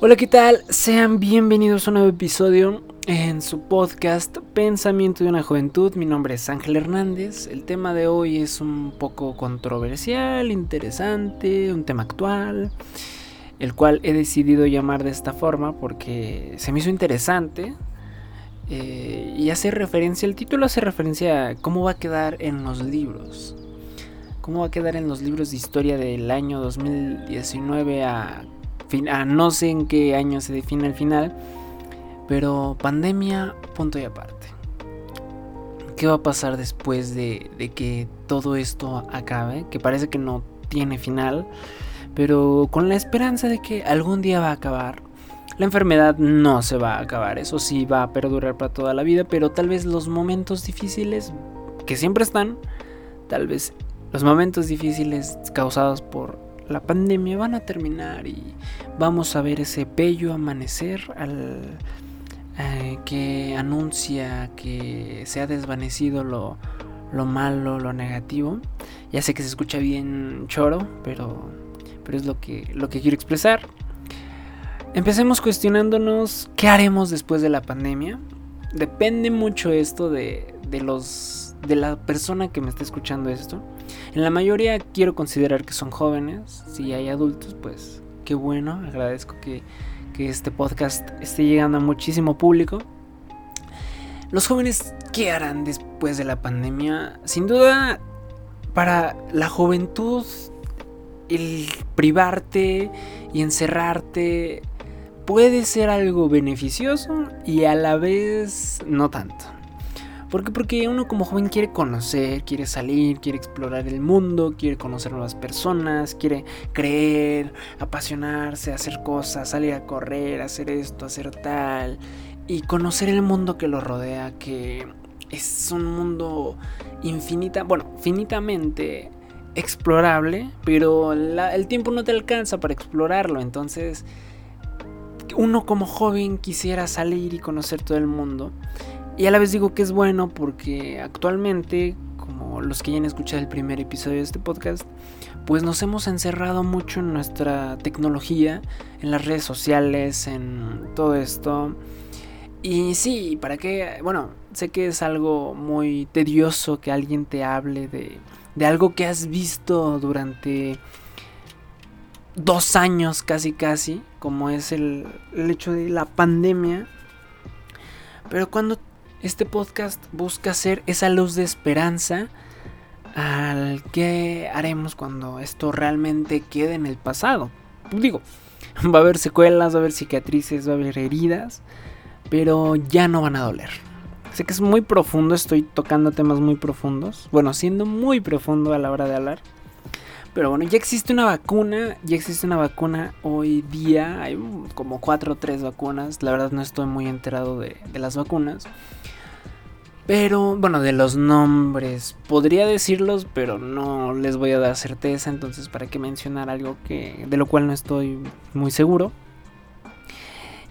Hola, ¿qué tal? Sean bienvenidos a un nuevo episodio en su podcast Pensamiento de una Juventud. Mi nombre es Ángel Hernández. El tema de hoy es un poco controversial, interesante, un tema actual, el cual he decidido llamar de esta forma porque se me hizo interesante. Eh, y hace referencia, el título hace referencia a cómo va a quedar en los libros. Cómo va a quedar en los libros de historia del año 2019 a a no sé en qué año se define el final, pero pandemia, punto y aparte. ¿Qué va a pasar después de, de que todo esto acabe? Que parece que no tiene final, pero con la esperanza de que algún día va a acabar. La enfermedad no se va a acabar, eso sí va a perdurar para toda la vida, pero tal vez los momentos difíciles, que siempre están, tal vez los momentos difíciles causados por la pandemia van a terminar y vamos a ver ese bello amanecer al, eh, que anuncia que se ha desvanecido lo, lo, malo, lo negativo. Ya sé que se escucha bien choro, pero, pero es lo que, lo que quiero expresar. Empecemos cuestionándonos qué haremos después de la pandemia. Depende mucho esto de, de los de la persona que me está escuchando esto. En la mayoría quiero considerar que son jóvenes. Si hay adultos, pues qué bueno. Agradezco que, este podcast esté llegando a muchísimo público. Los jóvenes, ¿qué harán después de la pandemia? Sin duda, para la juventud, el privarte y encerrarte puede ser algo beneficioso y a la vez no tanto. ¿Por qué? Porque uno como joven quiere conocer, quiere salir, quiere explorar el mundo, quiere conocer nuevas personas, quiere creer, apasionarse, hacer cosas, salir a correr, hacer esto, hacer tal. Y conocer el mundo que lo rodea, que es un mundo infinita, bueno, finitamente explorable, pero el tiempo no te alcanza para explorarlo, entonces uno como joven quisiera salir y conocer todo el mundo y a la vez digo que es bueno porque actualmente, como los que ya han escuchado el primer episodio de este podcast, pues nos hemos encerrado mucho en nuestra tecnología, en las redes sociales, en todo esto. Y sí, ¿para qué? Bueno, sé que es algo muy tedioso que alguien te hable de, de algo que has visto durante dos años casi casi, como es el, el hecho de la pandemia. Pero cuando este podcast busca ser esa luz de esperanza al que haremos cuando esto realmente quede en el pasado. Digo, va a haber secuelas, va a haber cicatrices, va a haber heridas, pero ya no van a doler. Sé que es muy profundo, estoy tocando temas muy profundos, bueno, siendo muy profundo a la hora de hablar. Pero bueno, ya existe una vacuna, ya existe una vacuna hoy día, hay como 4 o 3 vacunas, la verdad no estoy muy enterado de, de las vacunas. Pero bueno, de los nombres. Podría decirlos, pero no les voy a dar certeza, entonces para qué mencionar algo que de lo cual no estoy muy seguro.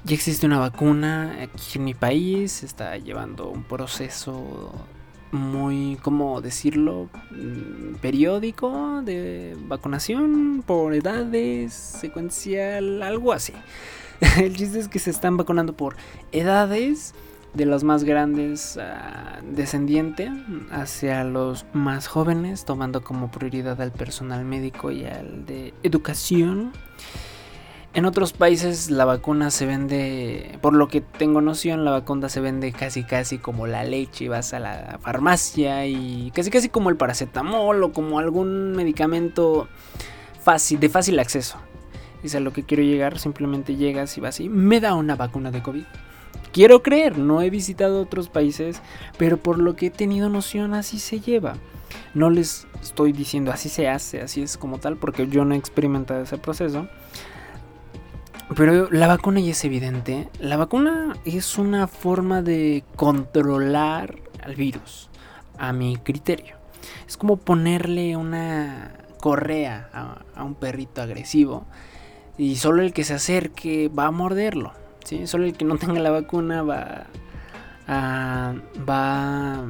Ya existe una vacuna aquí en mi país, está llevando un proceso muy, ¿cómo decirlo? Mm, periódico de vacunación por edades, secuencial, algo así. El chiste es que se están vacunando por edades de los más grandes uh, descendiente hacia los más jóvenes, tomando como prioridad al personal médico y al de educación. En otros países la vacuna se vende, por lo que tengo noción, la vacuna se vende casi casi como la leche, vas a la farmacia y casi casi como el paracetamol o como algún medicamento fácil, de fácil acceso. Es a lo que quiero llegar, simplemente llegas y vas y me da una vacuna de COVID. Quiero creer, no he visitado otros países, pero por lo que he tenido noción así se lleva. No les estoy diciendo así se hace, así es como tal, porque yo no he experimentado ese proceso. Pero la vacuna ya es evidente. La vacuna es una forma de controlar al virus, a mi criterio. Es como ponerle una correa a, un perrito agresivo y solo el que se acerque va a morderlo. Solo el que no tenga la vacuna va a, va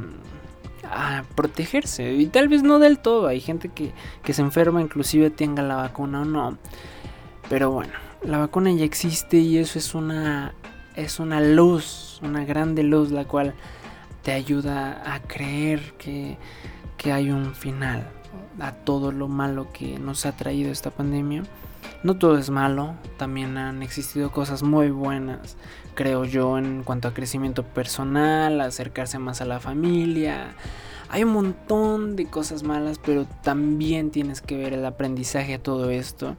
a protegerse. Y tal vez no del todo. Hay gente que, se enferma, inclusive tenga la vacuna o no. Pero bueno, la vacuna ya existe y eso es una es una luz, una grande luz la cual te ayuda a creer que, que hay un final a todo lo malo que nos ha traído esta pandemia. No todo es malo, también han existido cosas muy buenas, creo yo, en cuanto a crecimiento personal, acercarse más a la familia. Hay un montón de cosas malas, pero también tienes que ver el aprendizaje a todo esto.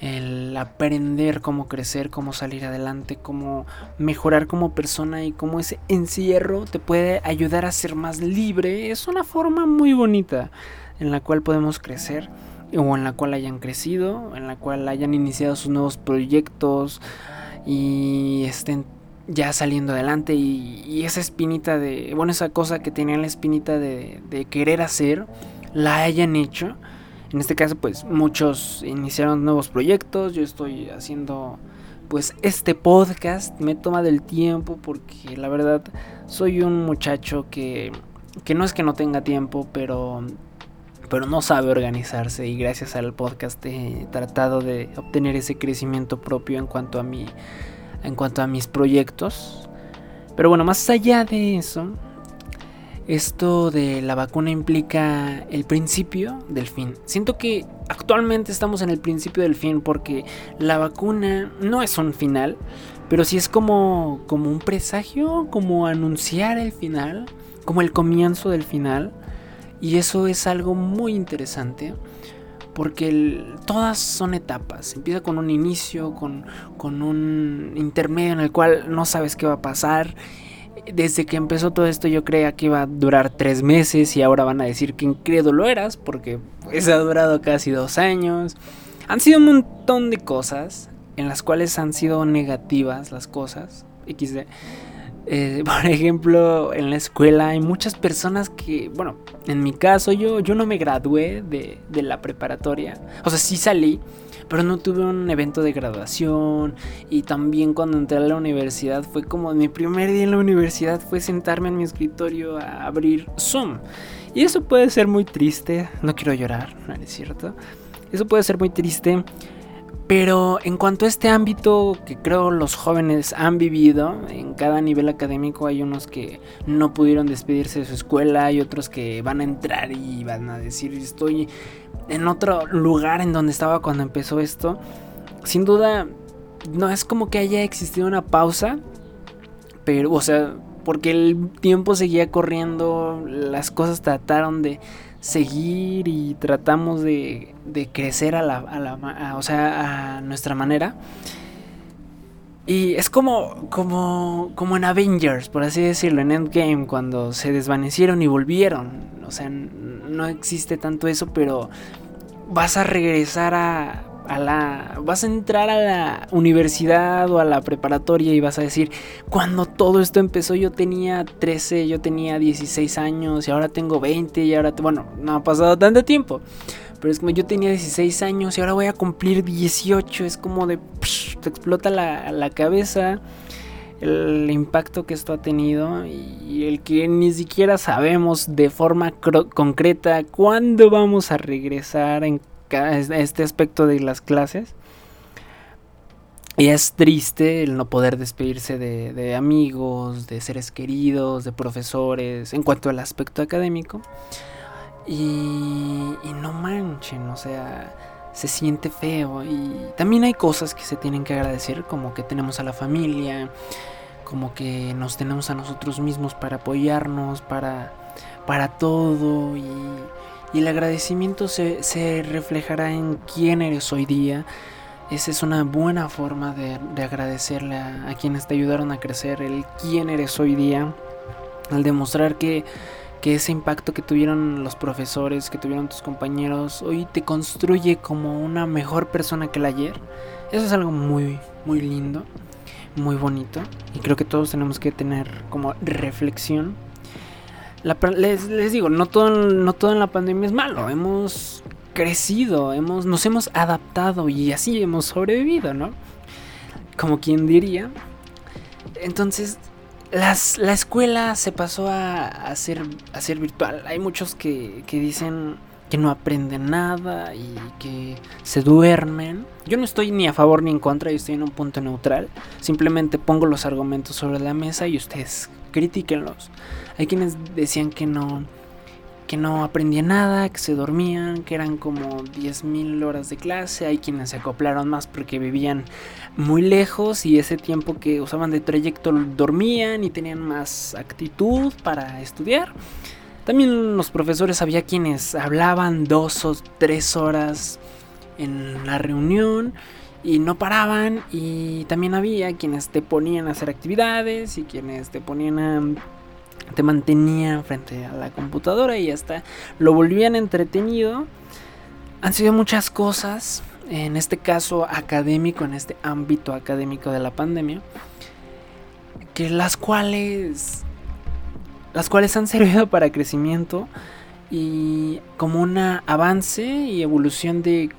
El aprender cómo crecer, cómo salir adelante, cómo mejorar como persona y cómo ese encierro te puede ayudar a ser más libre. Es una forma muy bonita en la cual podemos crecer o en la cual hayan crecido, en la cual hayan iniciado sus nuevos proyectos y estén ya saliendo adelante y, esa espinita de, bueno, esa cosa que tenían la espinita de, de querer hacer, la hayan hecho. En este caso, pues muchos iniciaron nuevos proyectos, yo estoy haciendo pues este podcast, me toma del tiempo porque la verdad soy un muchacho que, que no es que no tenga tiempo, pero pero no sabe organizarse. Y gracias al podcast he tratado de obtener ese crecimiento propio en cuanto a mi en cuanto a mis proyectos. Pero bueno, más allá de eso, esto de la vacuna implica el principio del fin. Siento que actualmente estamos en el principio del fin porque la vacuna no es un final, pero sí es como como un presagio, como anunciar el final, como el comienzo del final. Y eso es algo muy interesante porque todas son etapas. Empieza con un inicio, con, con, un intermedio en el cual no sabes qué va a pasar. Desde que empezó todo esto yo creía que iba a durar tres meses y ahora van a decir que incrédulo eras porque pues ha durado casi dos años. Han sido un montón de cosas en las cuales han sido negativas las cosas. XD. Eh, por ejemplo, en la escuela hay muchas personas que, bueno, en mi caso yo, yo no me gradué de, de, la preparatoria. O sea, sí salí, pero no tuve un evento de graduación. Y también cuando entré a la universidad fue como mi primer día en la universidad fue sentarme en mi escritorio a abrir Zoom. Y eso puede ser muy triste. No quiero llorar, no es cierto. Eso puede ser muy triste. Pero en cuanto a este ámbito que creo los jóvenes han vivido, en cada nivel académico hay unos que no pudieron despedirse de su escuela, hay otros que van a entrar y van a decir estoy en otro lugar en donde estaba cuando empezó esto. Sin duda, no es como que haya existido una pausa, pero, o sea, porque el tiempo seguía corriendo, las cosas trataron de seguir y tratamos de, de crecer a la, a la o sea, a nuestra manera. Y es como, como, como en Avengers, por así decirlo, en Endgame, cuando se desvanecieron y volvieron. O sea, no existe tanto eso, pero vas a regresar a, a la vas a entrar a la universidad o a la preparatoria y vas a decir, cuando todo esto empezó yo tenía 13, yo tenía 16 años y ahora tengo 20 y ahora, bueno, no ha pasado tanto tiempo. Pero es como yo tenía 16 años y ahora voy a cumplir 18. Es como de... te explota la, la cabeza el impacto que esto ha tenido y el que ni siquiera sabemos de forma concreta cuándo vamos a regresar en este aspecto de las clases. Y es triste el no poder despedirse de, amigos, de seres queridos, de profesores, en cuanto al aspecto académico. Y, no manchen, o sea, se siente feo. Y también hay cosas que se tienen que agradecer, como que tenemos a la familia, como que nos tenemos a nosotros mismos para apoyarnos, para, para todo. Y, y el agradecimiento se, reflejará en quién eres hoy día. Esa es una buena forma de, agradecerle a, quienes te ayudaron a crecer, el quién eres hoy día, al demostrar que, que ese impacto que tuvieron los profesores, que tuvieron tus compañeros, hoy te construye como una mejor persona que el ayer. Eso es algo muy, muy lindo, muy bonito. Y creo que todos tenemos que tener como reflexión les, digo, no todo, no todo en la pandemia es malo. Hemos crecido, hemos, nos hemos adaptado y así hemos sobrevivido, ¿no? Como quien diría. Entonces, las, la escuela se pasó a, a, ser, a ser virtual. Hay muchos que, que dicen que no aprenden nada y que se duermen. Yo no estoy ni a favor ni en contra, yo estoy en un punto neutral. Simplemente pongo los argumentos sobre la mesa y ustedes critíquenlos. Hay quienes decían que no que no aprendían nada, que se dormían, que eran como 10.000 horas de clase, hay quienes se acoplaron más porque vivían muy lejos y ese tiempo que usaban de trayecto dormían y tenían más actitud para estudiar. También los profesores había quienes hablaban dos o tres horas en la reunión y no paraban y también había quienes te ponían a hacer actividades y quienes te ponían a te mantenían frente a la computadora y hasta lo volvían entretenido. Han sido muchas cosas, en este caso académico, en este ámbito académico de la pandemia, que las cuales las cuales han servido para crecimiento y como un avance y evolución de,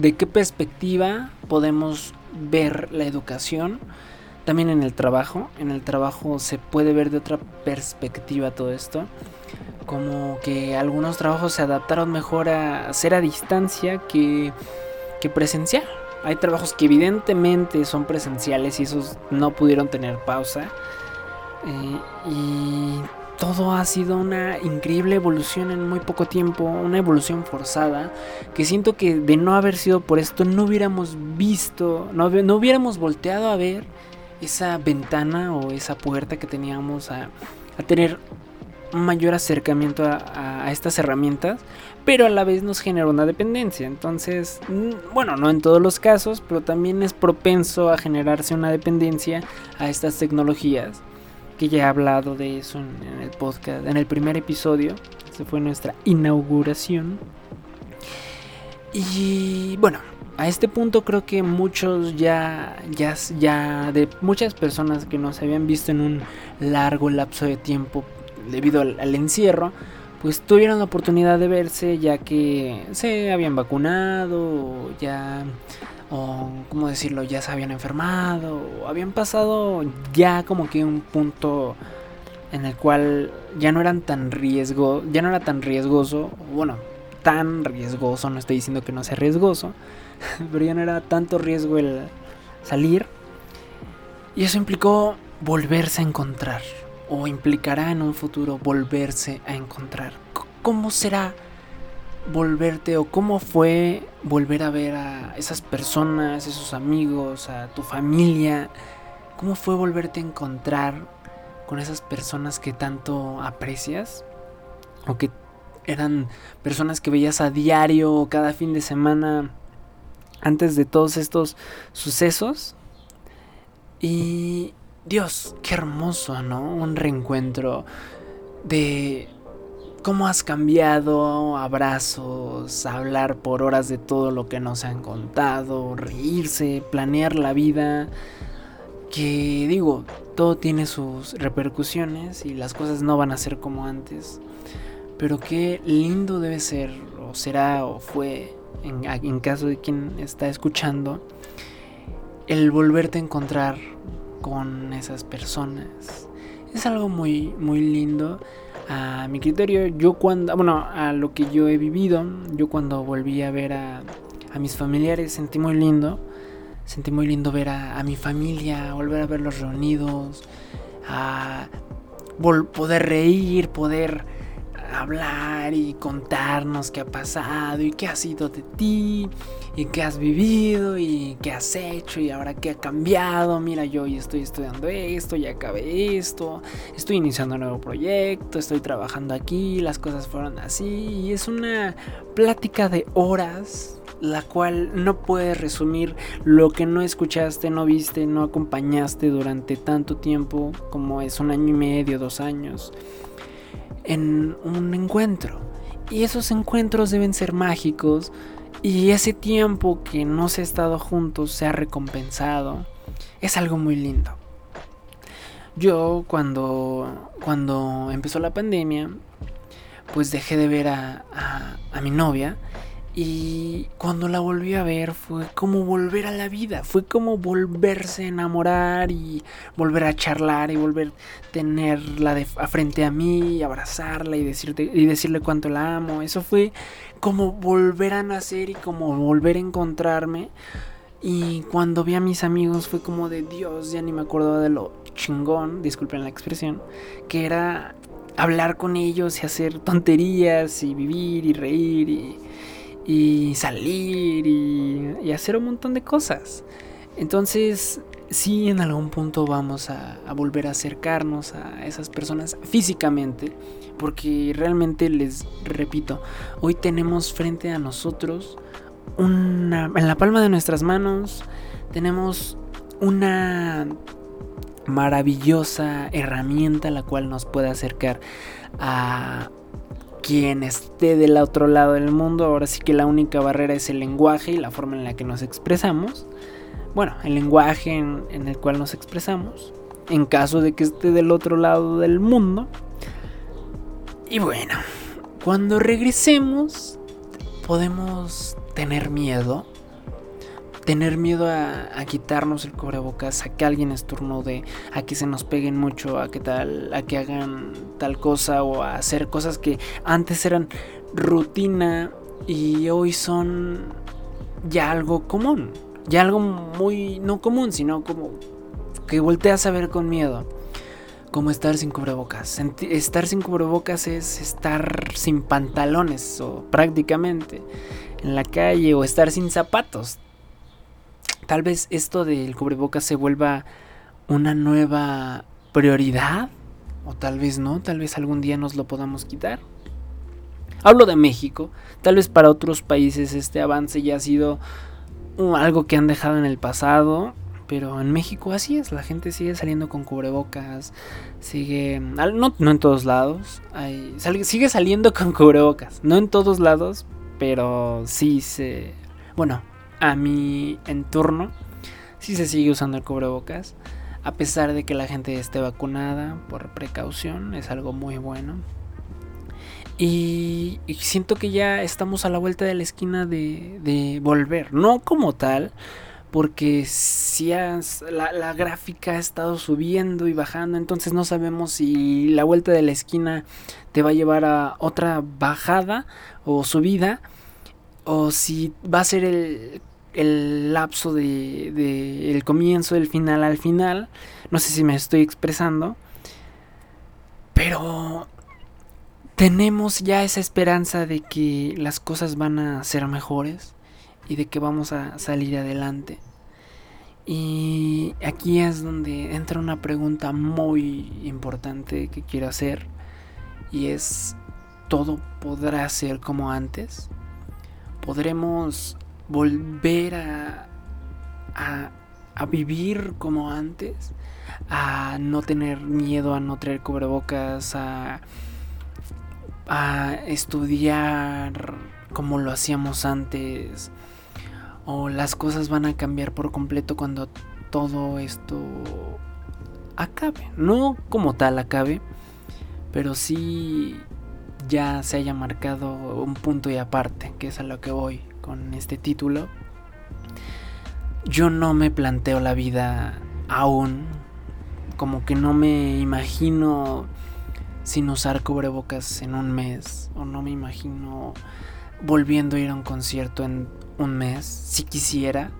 de qué perspectiva podemos ver la educación. También en el trabajo, en el trabajo se puede ver de otra perspectiva todo esto. Como que algunos trabajos se adaptaron mejor a ser a distancia que, que presencial. Hay trabajos que evidentemente son presenciales y esos no pudieron tener pausa. Eh, y todo ha sido una increíble evolución en muy poco tiempo, una evolución forzada, que siento que de no haber sido por esto no hubiéramos visto, no, no hubiéramos volteado a ver esa ventana o esa puerta que teníamos a, a tener un mayor acercamiento a, a, estas herramientas, pero a la vez nos genera una dependencia. Entonces, bueno, no en todos los casos, pero también es propenso a generarse una dependencia a estas tecnologías que ya he hablado de eso en, el podcast, en el primer episodio. Esa fue nuestra inauguración. Y bueno, a este punto creo que muchos ya, ya, ya, de muchas personas que nos habían visto en un largo lapso de tiempo debido al, al encierro, pues tuvieron la oportunidad de verse ya que se habían vacunado, ya o cómo decirlo, ya se habían enfermado, o habían pasado ya como que un punto en el cual ya no eran tan riesgo, ya no era tan riesgoso, bueno, tan riesgoso, no estoy diciendo que no sea riesgoso, pero ya no era tanto riesgo el salir. Y eso implicó volverse a encontrar, o implicará en un futuro volverse a encontrar. ¿Cómo será volverte o cómo fue volver a ver a esas personas, esos amigos, a tu familia? ¿Cómo fue volverte a encontrar con esas personas que tanto aprecias? O que eran personas que veías a diario cada fin de semana antes de todos estos sucesos. Dios, qué hermoso, ¿no? Un reencuentro de cómo has cambiado, abrazos, hablar por horas de todo lo que nos han contado, reírse, planear la vida, que digo, todo tiene sus repercusiones y las cosas no van a ser como antes, pero qué lindo debe ser, o será, o fue, en caso de quien está escuchando, el volverte a encontrar con esas personas. Es algo muy, muy lindo a mi criterio, yo cuando, bueno, a lo que yo he vivido, yo cuando volví a ver a, mis familiares sentí muy lindo, sentí muy lindo ver a, a mi familia, volver a verlos reunidos, a poder reír, poder hablar y contarnos qué ha pasado y qué ha sido de ti y qué has vivido y qué has hecho y ahora qué ha cambiado. Mira, yo hoy estoy estudiando esto, ya acabé esto, estoy iniciando un nuevo proyecto, estoy trabajando aquí, las cosas fueron así y es una plática de horas la cual no puedes resumir lo que no escuchaste, no viste, no acompañaste durante tanto tiempo como es un año y medio, dos años en un encuentro. Y esos encuentros deben ser mágicos y ese tiempo que no se ha estado juntos se ha recompensado. Es algo muy lindo. Yo cuando, cuando empezó la pandemia, pues dejé de ver a, a, mi novia Y cuando la volví a ver fue como volver a la vida, fue como volverse a enamorar y volver a charlar y volver a tenerla a frente a mí, y abrazarla y, decirte, y decirle cuánto la amo. Eso fue como volver a nacer y como volver a encontrarme. Y cuando vi a mis amigos fue como de Dios, ya ni me acordaba de lo chingón, disculpen la expresión, que era hablar con ellos y hacer tonterías y vivir y reír y y salir y, hacer un montón de cosas. Entonces, sí, en algún punto vamos a, volver a acercarnos a esas personas físicamente, porque realmente les repito, hoy tenemos frente a nosotros una, en la palma de nuestras manos, tenemos una maravillosa herramienta la cual nos puede acercar a quien esté del otro lado del mundo. Ahora sí que la única barrera es el lenguaje y la forma en la que nos expresamos. Bueno, el lenguaje en, el cual nos expresamos. En caso de que esté del otro lado del mundo. Y bueno, cuando regresemos podemos tener miedo tener miedo a, quitarnos el cubrebocas, a que alguien estornude, a que se nos peguen mucho, a que tal, a que hagan tal cosa o a hacer cosas que antes eran rutina y hoy son ya algo común, ya algo muy no común, sino como que volteas a ver con miedo. Como estar sin cubrebocas. Estar sin cubrebocas es estar sin pantalones o prácticamente en la calle o estar sin zapatos tal vez esto del cubrebocas se vuelva una nueva prioridad. O tal vez no, tal vez algún día nos lo podamos quitar. Hablo de México, tal vez para otros países este avance ya ha sido uh, algo que han dejado en el pasado, pero en México así es, la gente sigue saliendo con cubrebocas, sigue, no, no en todos lados, sigue saliendo con cubrebocas, no en todos lados, pero sí se, bueno, a mi entorno sí se sigue usando el cubrebocas. A pesar de que la gente esté vacunada por precaución, es algo muy bueno. Y, siento que ya estamos a la vuelta de la esquina de, volver. No como tal, porque si la, la, gráfica ha estado subiendo y bajando, entonces no sabemos si la vuelta de la esquina te va a llevar a otra bajada o subida, o si va a ser el el lapso de, el comienzo del final al final. No sé si me estoy expresando. Pero tenemos ya esa esperanza de que las cosas van a ser mejores y de que vamos a salir adelante. Y aquí es donde entra una pregunta muy importante que quiero hacer y es, ¿todo podrá ser como antes? ¿Podremos volver a, a, vivir como antes, a no tener miedo, a no traer cubrebocas, a, a estudiar como lo hacíamos antes, o las cosas van a cambiar por completo cuando todo esto acabe, no como tal acabe, pero sí ya se haya marcado un punto y aparte, que es a lo que voy con este título. Yo no me planteo la vida aún. Como que no me imagino sin usar cubrebocas en un mes. O no me imagino volviendo a ir a un concierto en un mes. Si quisiera.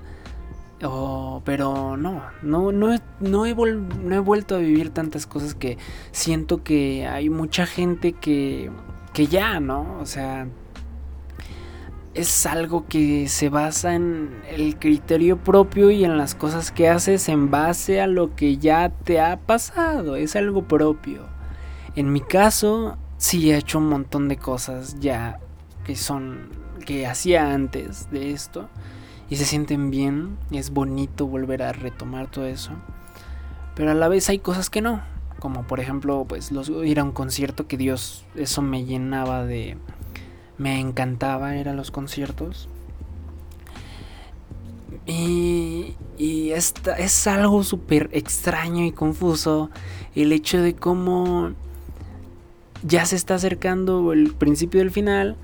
pero no, no, no, no, he no he vuelto a vivir tantas cosas que siento que hay mucha gente que, que ya, ¿no? O sea, es algo que se basa en el criterio propio y en las cosas que haces en base a lo que ya te ha pasado. Es algo propio. En mi caso, sí he hecho un montón de cosas ya que son que hacía antes de esto y se sienten bien. Es bonito volver a retomar todo eso. Pero a la vez hay cosas que no. Como por ejemplo, pues los, ir a un concierto que Dios, eso me llenaba de, me encantaba ir a los conciertos. Y, y esta, es algo súper extraño y confuso el hecho de cómo ya se está acercando el principio del final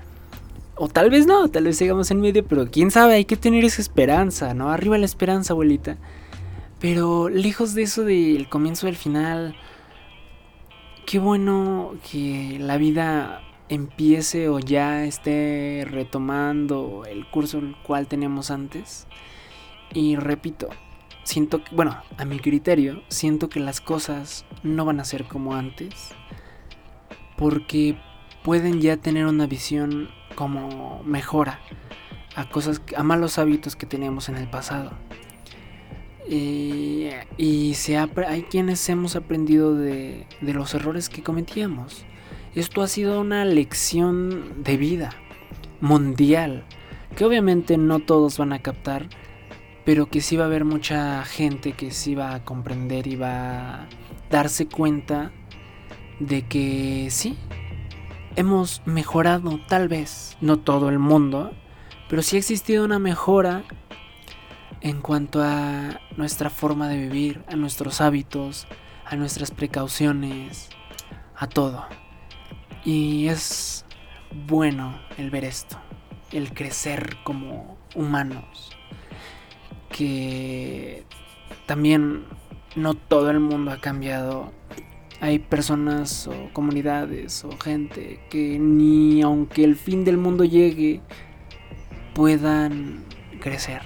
O tal vez no, tal vez sigamos en medio, pero quién sabe, hay que tener esa esperanza, ¿no? Arriba la esperanza, abuelita. Pero lejos de eso del comienzo del final, qué bueno que la vida empiece o ya esté retomando el curso el cual teníamos antes. Y repito, siento que, bueno, a mi criterio, siento que las cosas no van a ser como antes. Porque pueden ya tener una visión como mejora a cosas, a malos hábitos que teníamos en el pasado. y se hay quienes hemos aprendido de, de los errores que cometíamos. Esto ha sido una lección de vida mundial, que obviamente no todos van a captar, pero que sí va a haber mucha gente que sí va a comprender y va a darse cuenta de que sí, hemos mejorado tal vez, no todo el mundo, pero sí ha existido una mejora en cuanto a nuestra forma de vivir, a nuestros hábitos, a nuestras precauciones, a todo. Y es bueno el ver esto, el crecer como humanos. Que también no todo el mundo ha cambiado. Hay personas o comunidades o gente que ni aunque el fin del mundo llegue puedan crecer.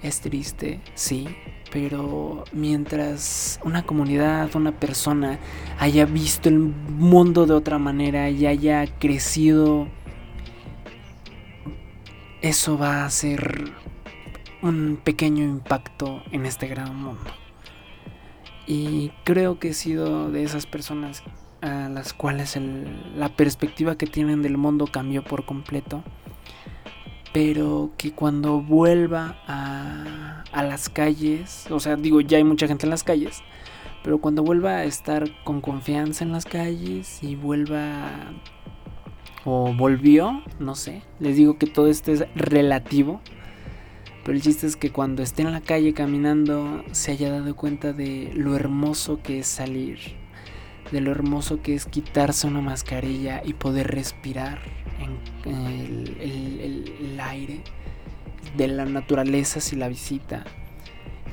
Es triste, sí, pero mientras una comunidad, una persona haya visto el mundo de otra manera y haya crecido, eso va a ser un pequeño impacto en este gran mundo. Y creo que he sido de esas personas a las cuales la perspectiva que tienen del mundo cambió por completo pero que cuando vuelva a, a, las calles, o sea, digo, ya hay mucha gente en las calles, pero cuando vuelva a estar con confianza en las calles y vuelva o volvió, no sé, les digo que todo esto es relativo, pero el chiste es que cuando esté en la calle caminando se haya dado cuenta de lo hermoso que es salir, de lo hermoso que es quitarse una mascarilla y poder respirar el, aire de la naturaleza si la visita.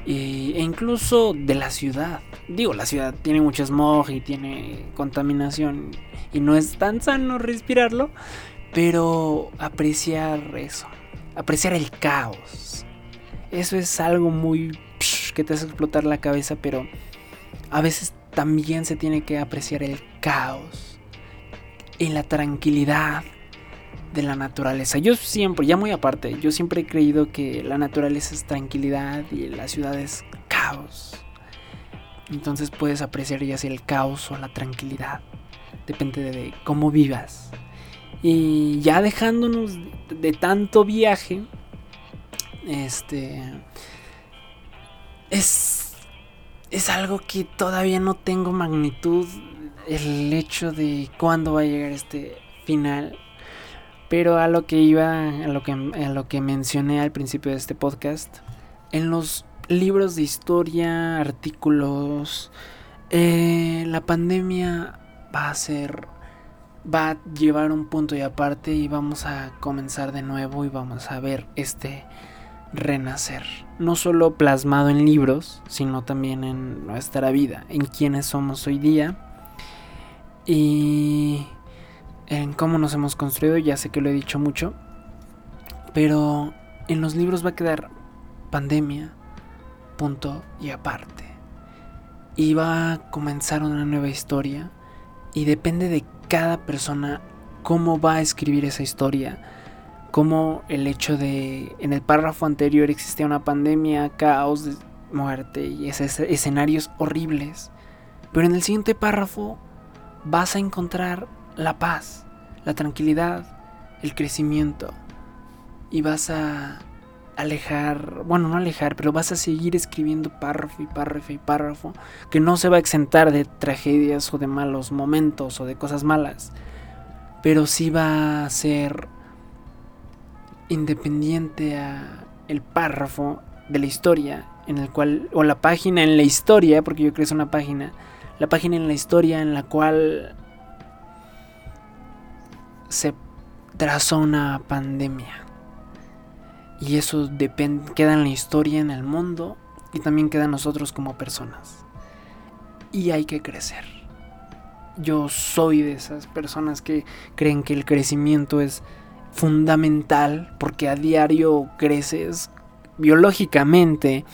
e incluso de la ciudad. Digo, la ciudad tiene mucho smog y tiene contaminación y no es tan sano respirarlo, pero apreciar eso, apreciar el caos. Eso es algo muy que te hace explotar la cabeza, pero a veces también se tiene que apreciar el caos y la tranquilidad de la naturaleza. Yo siempre, ya muy aparte, yo siempre he creído que la naturaleza es tranquilidad y la ciudad es caos. Entonces puedes apreciar ya sea el caos o la tranquilidad. Depende de cómo vivas. Y ya dejándonos de tanto viaje, este es es algo que todavía no tengo magnitud el hecho de cuándo va a llegar este final. Pero a lo que iba, a lo que, a lo que mencioné al principio de este podcast, en los libros de historia, artículos, eh, la pandemia va a ser, va a llevar un punto y aparte y vamos a comenzar de nuevo y vamos a ver este renacer. No solo plasmado en libros, sino también en nuestra vida, en quienes somos hoy día. Y en cómo nos hemos construido, ya sé que lo he dicho mucho, pero en los libros va a quedar pandemia, punto y aparte. Y va a comenzar una nueva historia y depende de cada persona cómo va a escribir esa historia. Como el hecho de en el párrafo anterior existía una pandemia, caos, muerte y escenarios horribles. Pero en el siguiente párrafo vas a encontrar la paz, la tranquilidad, el crecimiento. Y vas a alejar, bueno, no alejar, pero vas a seguir escribiendo párrafo y párrafo y párrafo, que no se va a exentar de tragedias o de malos momentos o de cosas malas, pero sí va a ser independiente a el párrafo de la historia en el cual o la página en la historia, porque yo creo que es una página, la página en la historia en la cual se trazó una pandemia. Y eso queda en la historia, en el mundo, y también queda en nosotros como personas. Y hay que crecer. Yo soy de esas personas que creen que el crecimiento es fundamental porque a diario creces biológicamente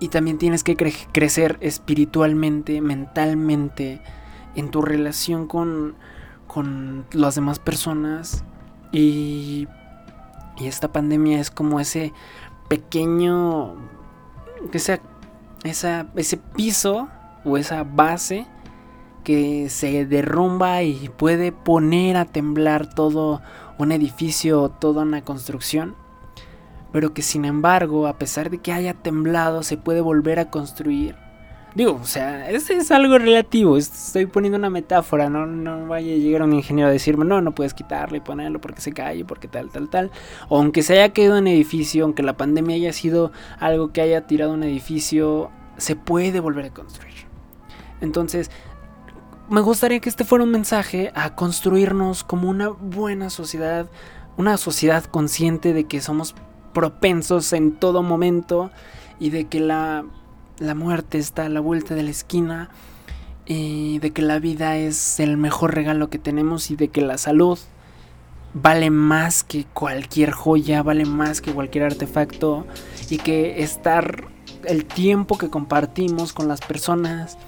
y también tienes que crecer espiritualmente, mentalmente, en tu relación con, con las demás personas. Y, y esta pandemia es como ese pequeño, esa, esa, ese piso o esa base que se derrumba y puede poner a temblar todo un edificio, toda una construcción pero que sin embargo, a pesar de que haya temblado, se puede volver a construir. Digo, o sea, es, es algo relativo, estoy poniendo una metáfora, no, no vaya a llegar un ingeniero a decirme, no, no puedes quitarlo y ponerlo porque se cae, porque tal, tal, tal. O aunque se haya caído un edificio, aunque la pandemia haya sido algo que haya tirado un edificio, se puede volver a construir. Entonces, me gustaría que este fuera un mensaje a construirnos como una buena sociedad, una sociedad consciente de que somos propensos en todo momento y de que la, la muerte está a la vuelta de la esquina y de que la vida es el mejor regalo que tenemos y de que la salud vale más que cualquier joya, vale más que cualquier artefacto y que estar el tiempo que compartimos con las personas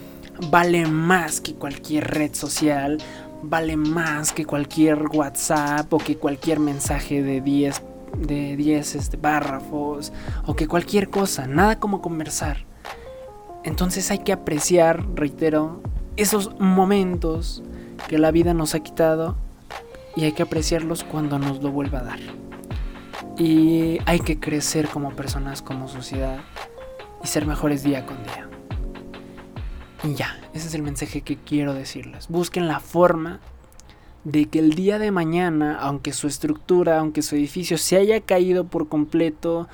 vale más que cualquier red social, vale más que cualquier WhatsApp o que cualquier mensaje de 10 de 10 este, párrafos o que cualquier cosa, nada como conversar. Entonces hay que apreciar, reitero, esos momentos que la vida nos ha quitado y hay que apreciarlos cuando nos lo vuelva a dar. Y hay que crecer como personas, como sociedad y ser mejores día con día. Y ya, ese es el mensaje que quiero decirles. Busquen la forma de que el día de mañana, aunque su estructura, aunque su edificio se haya caído por completo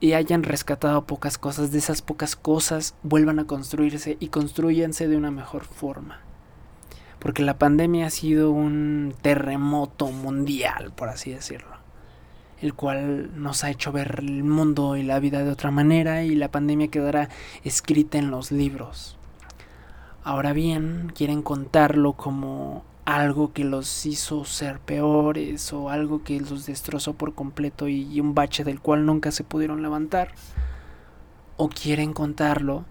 y hayan rescatado pocas cosas, de esas pocas cosas vuelvan a construirse y construyanse de una mejor forma. Porque la pandemia ha sido un terremoto mundial, por así decirlo. El cual nos ha hecho ver el mundo y la vida de otra manera y la pandemia quedará escrita en los libros. Ahora bien, quieren contarlo como algo que los hizo ser peores o algo que los destrozó por completo y un bache del cual nunca se pudieron levantar. O quieren contarlo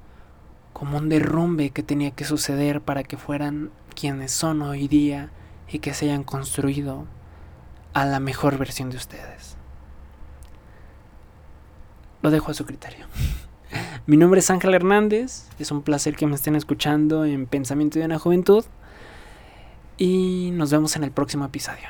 como un derrumbe que tenía que suceder para que fueran quienes son hoy día y que se hayan construido a la mejor versión de ustedes. Lo dejo a su criterio. Mi nombre es Ángel Hernández, es un placer que me estén escuchando en Pensamiento de una Juventud y nos vemos en el próximo episodio.